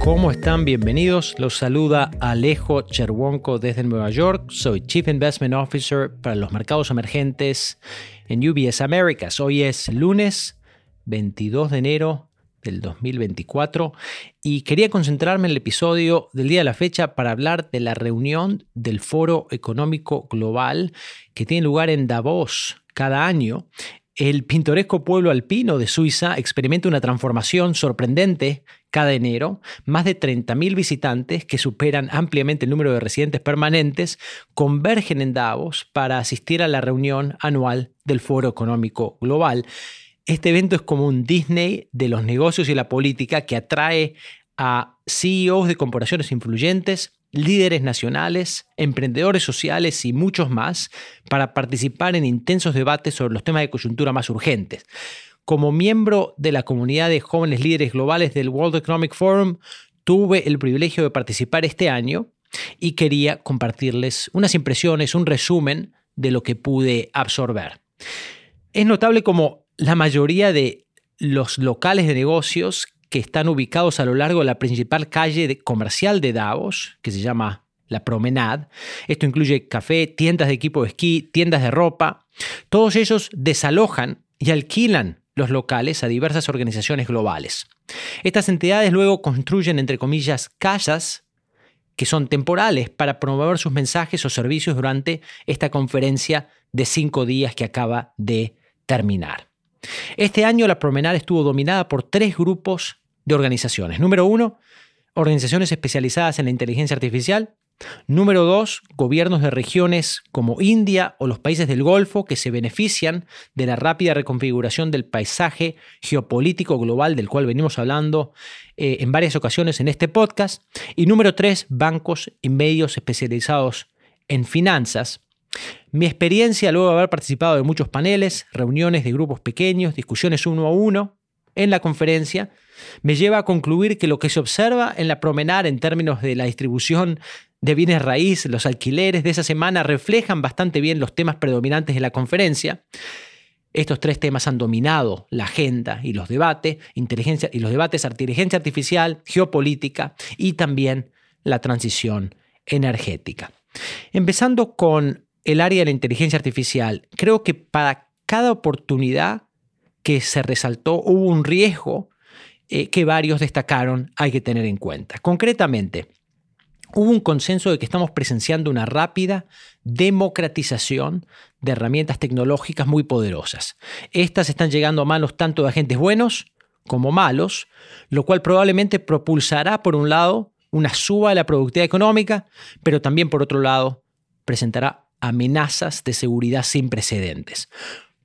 ¿Cómo están? Bienvenidos. Los saluda Alejo Cherwonko desde Nueva York. Soy Chief Investment Officer para los mercados emergentes en UBS Americas. Hoy es lunes 22 de enero del 2024 y quería concentrarme en el episodio del día de la fecha para hablar de la reunión del Foro Económico Global que tiene lugar en Davos cada año el pintoresco pueblo alpino de Suiza experimenta una transformación sorprendente cada enero. Más de 30.000 visitantes, que superan ampliamente el número de residentes permanentes, convergen en Davos para asistir a la reunión anual del Foro Económico Global. Este evento es como un Disney de los negocios y la política que atrae a CEOs de corporaciones influyentes, líderes nacionales, emprendedores sociales y muchos más para participar en intensos debates sobre los temas de coyuntura más urgentes. Como miembro de la comunidad de jóvenes líderes globales del World Economic Forum, tuve el privilegio de participar este año y quería compartirles unas impresiones, un resumen de lo que pude absorber. Es notable como la mayoría de los locales de negocios que están ubicados a lo largo de la principal calle comercial de Davos, que se llama la Promenade. Esto incluye café, tiendas de equipo de esquí, tiendas de ropa. Todos ellos desalojan y alquilan los locales a diversas organizaciones globales. Estas entidades luego construyen, entre comillas, casas que son temporales para promover sus mensajes o servicios durante esta conferencia de cinco días que acaba de terminar. Este año la Promenade estuvo dominada por tres grupos de organizaciones. Número uno, organizaciones especializadas en la inteligencia artificial. Número dos, gobiernos de regiones como India o los países del Golfo que se benefician de la rápida reconfiguración del paisaje geopolítico global del cual venimos hablando eh, en varias ocasiones en este podcast. Y número tres, bancos y medios especializados en finanzas. Mi experiencia luego de haber participado de muchos paneles, reuniones de grupos pequeños, discusiones uno a uno en la conferencia, me lleva a concluir que lo que se observa en la promenada en términos de la distribución de bienes raíz, los alquileres de esa semana reflejan bastante bien los temas predominantes de la conferencia. Estos tres temas han dominado la agenda y los debates, inteligencia y los debates inteligencia artificial, geopolítica y también la transición energética. Empezando con el área de la inteligencia artificial, creo que para cada oportunidad que se resaltó hubo un riesgo eh, que varios destacaron hay que tener en cuenta. Concretamente, hubo un consenso de que estamos presenciando una rápida democratización de herramientas tecnológicas muy poderosas. Estas están llegando a manos tanto de agentes buenos como malos, lo cual probablemente propulsará, por un lado, una suba de la productividad económica, pero también, por otro lado, presentará amenazas de seguridad sin precedentes.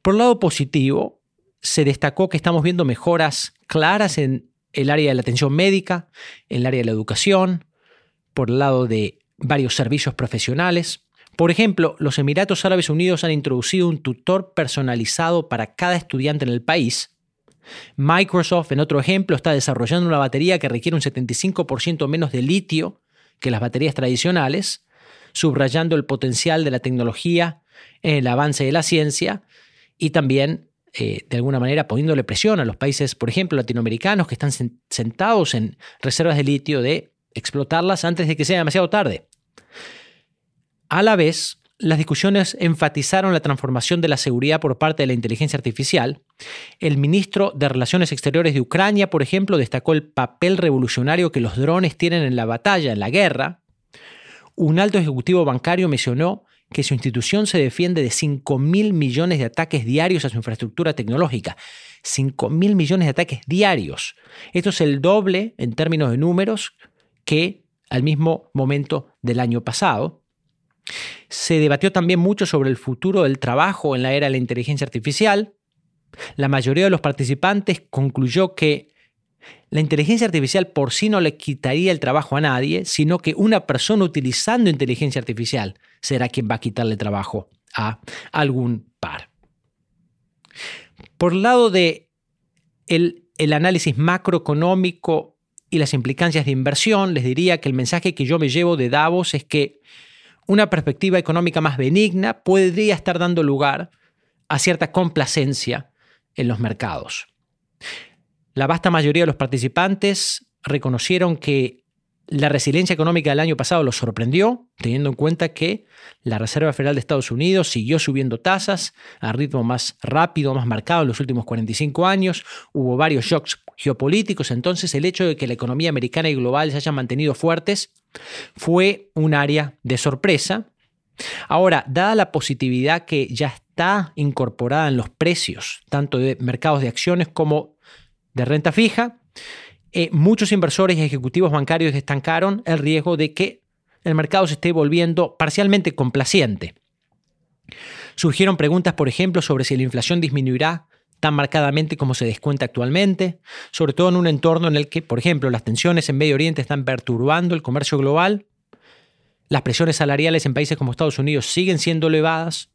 Por lado positivo, se destacó que estamos viendo mejoras claras en el área de la atención médica, en el área de la educación, por el lado de varios servicios profesionales. Por ejemplo, los Emiratos Árabes Unidos han introducido un tutor personalizado para cada estudiante en el país. Microsoft, en otro ejemplo, está desarrollando una batería que requiere un 75% menos de litio que las baterías tradicionales, subrayando el potencial de la tecnología en el avance de la ciencia y también eh, de alguna manera poniéndole presión a los países, por ejemplo, latinoamericanos que están sentados en reservas de litio de explotarlas antes de que sea demasiado tarde. A la vez, las discusiones enfatizaron la transformación de la seguridad por parte de la inteligencia artificial. El ministro de Relaciones Exteriores de Ucrania, por ejemplo, destacó el papel revolucionario que los drones tienen en la batalla, en la guerra. Un alto ejecutivo bancario mencionó que su institución se defiende de 5 mil millones de ataques diarios a su infraestructura tecnológica. 5 mil millones de ataques diarios. Esto es el doble en términos de números que al mismo momento del año pasado. Se debatió también mucho sobre el futuro del trabajo en la era de la inteligencia artificial. La mayoría de los participantes concluyó que la inteligencia artificial por sí no le quitaría el trabajo a nadie, sino que una persona utilizando inteligencia artificial será quien va a quitarle trabajo a algún par. Por el lado de el, el análisis macroeconómico y las implicancias de inversión, les diría que el mensaje que yo me llevo de Davos es que una perspectiva económica más benigna podría estar dando lugar a cierta complacencia en los mercados. La vasta mayoría de los participantes reconocieron que la resiliencia económica del año pasado los sorprendió, teniendo en cuenta que la Reserva Federal de Estados Unidos siguió subiendo tasas a ritmo más rápido, más marcado en los últimos 45 años. Hubo varios shocks geopolíticos, entonces el hecho de que la economía americana y global se hayan mantenido fuertes fue un área de sorpresa. Ahora, dada la positividad que ya está incorporada en los precios, tanto de mercados de acciones como de renta fija, eh, muchos inversores y ejecutivos bancarios destacaron el riesgo de que el mercado se esté volviendo parcialmente complaciente. Surgieron preguntas, por ejemplo, sobre si la inflación disminuirá tan marcadamente como se descuenta actualmente, sobre todo en un entorno en el que, por ejemplo, las tensiones en Medio Oriente están perturbando el comercio global, las presiones salariales en países como Estados Unidos siguen siendo elevadas.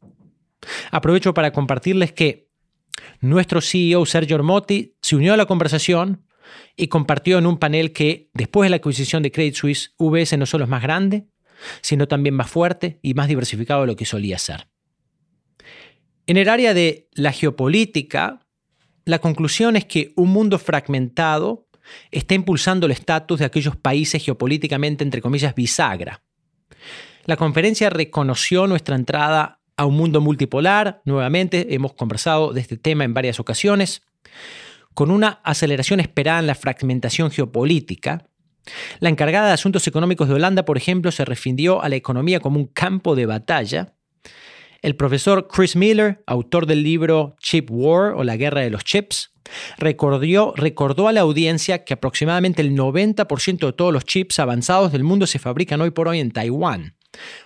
Aprovecho para compartirles que nuestro CEO Sergio Ormotti se unió a la conversación y compartió en un panel que después de la adquisición de Credit Suisse, UBS no solo es más grande, sino también más fuerte y más diversificado de lo que solía ser. En el área de la geopolítica, la conclusión es que un mundo fragmentado está impulsando el estatus de aquellos países geopolíticamente, entre comillas, bisagra. La conferencia reconoció nuestra entrada a un mundo multipolar, nuevamente hemos conversado de este tema en varias ocasiones, con una aceleración esperada en la fragmentación geopolítica. La encargada de Asuntos Económicos de Holanda, por ejemplo, se refirió a la economía como un campo de batalla. El profesor Chris Miller, autor del libro Chip War o la guerra de los chips, recordó, recordó a la audiencia que aproximadamente el 90% de todos los chips avanzados del mundo se fabrican hoy por hoy en Taiwán.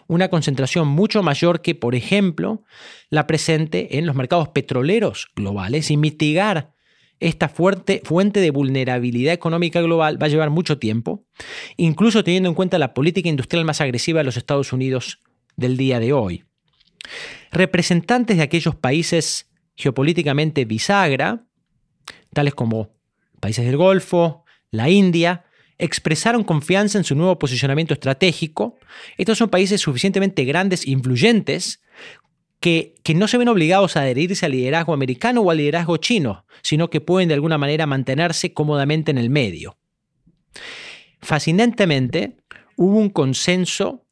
Una concentración mucho mayor que, por ejemplo, la presente en los mercados petroleros globales y mitigar esta fuerte fuente de vulnerabilidad económica global va a llevar mucho tiempo, incluso teniendo en cuenta la política industrial más agresiva de los Estados Unidos del día de hoy. Representantes de aquellos países geopolíticamente bisagra, tales como países del Golfo, la India, expresaron confianza en su nuevo posicionamiento estratégico. Estos son países suficientemente grandes e influyentes que, no se ven obligados a adherirse al liderazgo americano o al liderazgo chino, sino que pueden de alguna manera mantenerse cómodamente en el medio. Fascinantemente, hubo un consenso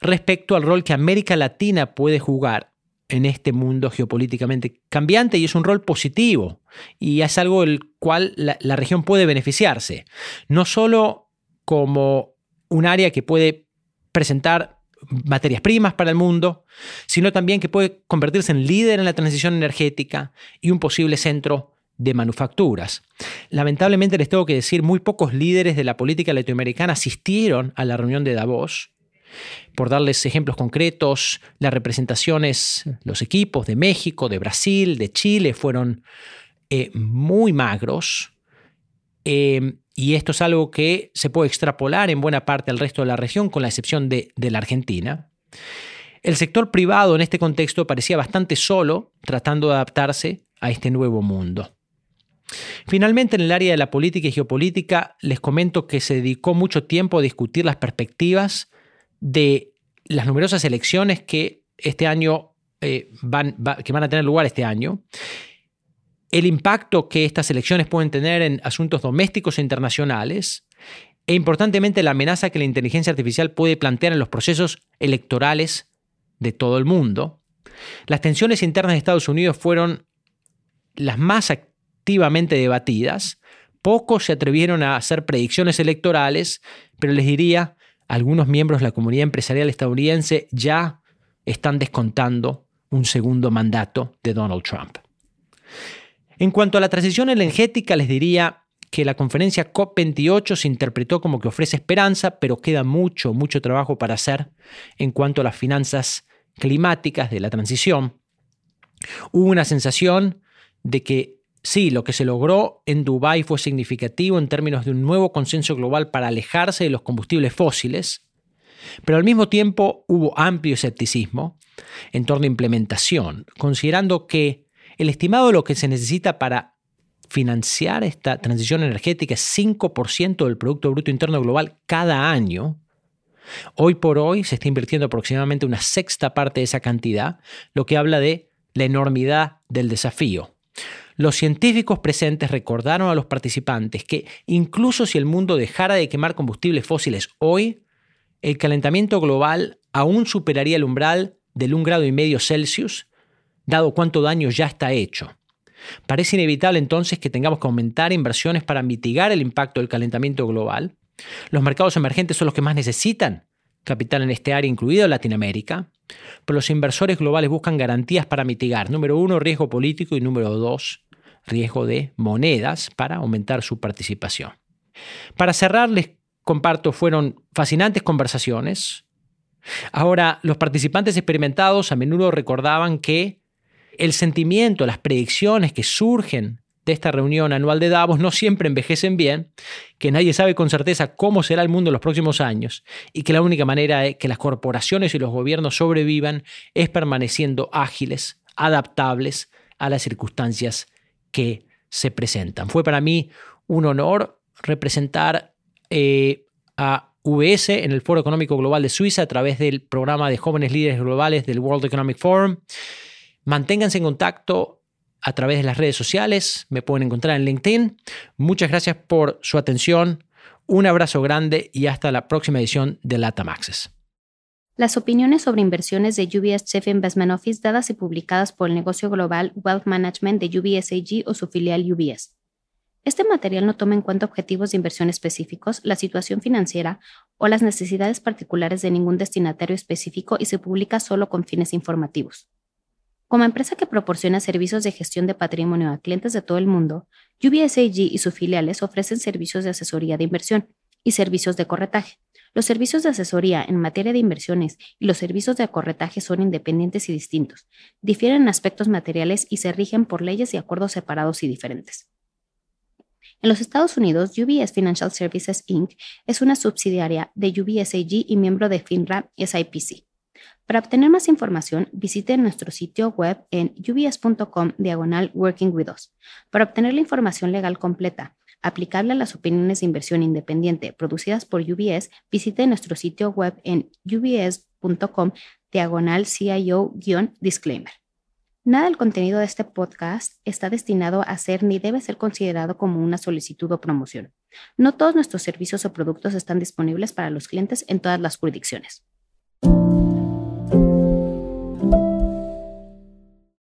respecto al rol que América Latina puede jugar en este mundo geopolíticamente cambiante y es un rol positivo y es algo del cual la, región puede beneficiarse, no solo como un área que puede presentar materias primas para el mundo, sino también que puede convertirse en líder en la transición energética y un posible centro de manufacturas. Lamentablemente les tengo que decir, muy pocos líderes de la política latinoamericana asistieron a la reunión de Davos. Por darles ejemplos concretos, las representaciones, los equipos de México, de Brasil, de Chile fueron eh, muy magros. Eh, y esto es algo que se puede extrapolar en buena parte al resto de la región, con la excepción de, la Argentina. El sector privado en este contexto parecía bastante solo tratando de adaptarse a este nuevo mundo. Finalmente, en el área de la política y geopolítica, les comento que se dedicó mucho tiempo a discutir las perspectivas de las numerosas elecciones que este año eh, van, que van a tener lugar este año el impacto que estas elecciones pueden tener en asuntos domésticos e internacionales, e importantemente la amenaza que la inteligencia artificial puede plantear en los procesos electorales de todo el mundo. Las tensiones internas de Estados Unidos fueron las más activamente debatidas. Pocos se atrevieron a hacer predicciones electorales, pero les diría, algunos miembros de la comunidad empresarial estadounidense ya están descontando un segundo mandato de Donald Trump. En cuanto a la transición energética, les diría que la conferencia COP28 se interpretó como que ofrece esperanza, pero queda mucho, mucho trabajo para hacer en cuanto a las finanzas climáticas de la transición. Hubo una sensación de que sí, lo que se logró en Dubái fue significativo en términos de un nuevo consenso global para alejarse de los combustibles fósiles, pero al mismo tiempo hubo amplio escepticismo en torno a implementación, considerando que el estimado de lo que se necesita para financiar esta transición energética es 5% del Producto Bruto Interno Global cada año. Hoy por hoy se está invirtiendo aproximadamente una sexta parte de esa cantidad, lo que habla de la enormidad del desafío. Los científicos presentes recordaron a los participantes que incluso si el mundo dejara de quemar combustibles fósiles hoy, el calentamiento global aún superaría el umbral del 1 grado y medio Celsius, dado cuánto daño ya está hecho. Parece inevitable entonces que tengamos que aumentar inversiones para mitigar el impacto del calentamiento global. Los mercados emergentes son los que más necesitan capital en este área, incluido Latinoamérica, pero los inversores globales buscan garantías para mitigar, número uno, riesgo político y número dos, riesgo de monedas para aumentar su participación. Para cerrar, les comparto, fueron fascinantes conversaciones. Ahora, los participantes experimentados a menudo recordaban que el sentimiento, las predicciones que surgen de esta reunión anual de Davos no siempre envejecen bien, que nadie sabe con certeza cómo será el mundo en los próximos años y que la única manera de que las corporaciones y los gobiernos sobrevivan es permaneciendo ágiles, adaptables a las circunstancias que se presentan. Fue para mí un honor representar eh, a VS en el Foro Económico Global de Suiza a través del programa de jóvenes líderes globales del World Economic Forum. Manténganse en contacto a través de las redes sociales, me pueden encontrar en LinkedIn. Muchas gracias por su atención, un abrazo grande y hasta la próxima edición de LATAM. Las opiniones sobre inversiones de UBS Chief Investment Office dadas y publicadas por el negocio global Wealth Management de UBS AG o su filial UBS. Este material no toma en cuenta objetivos de inversión específicos, la situación financiera o las necesidades particulares de ningún destinatario específico y se publica solo con fines informativos. Como empresa que proporciona servicios de gestión de patrimonio a clientes de todo el mundo, UBS AG y sus filiales ofrecen servicios de asesoría de inversión y servicios de corretaje. Los servicios de asesoría en materia de inversiones y los servicios de corretaje son independientes y distintos, difieren en aspectos materiales y se rigen por leyes y acuerdos separados y diferentes. En los Estados Unidos, UBS Financial Services Inc. es una subsidiaria de UBS AG y miembro de FINRA SIPC. Para obtener más información, visite nuestro sitio web en ubs.com diagonal Working With Us. Para obtener la información legal completa, aplicable a las opiniones de inversión independiente producidas por UBS, visite nuestro sitio web en ubs.com diagonal CIO-disclaimer. Nada del contenido de este podcast está destinado a ser ni debe ser considerado como una solicitud o promoción. No todos nuestros servicios o productos están disponibles para los clientes en todas las jurisdicciones.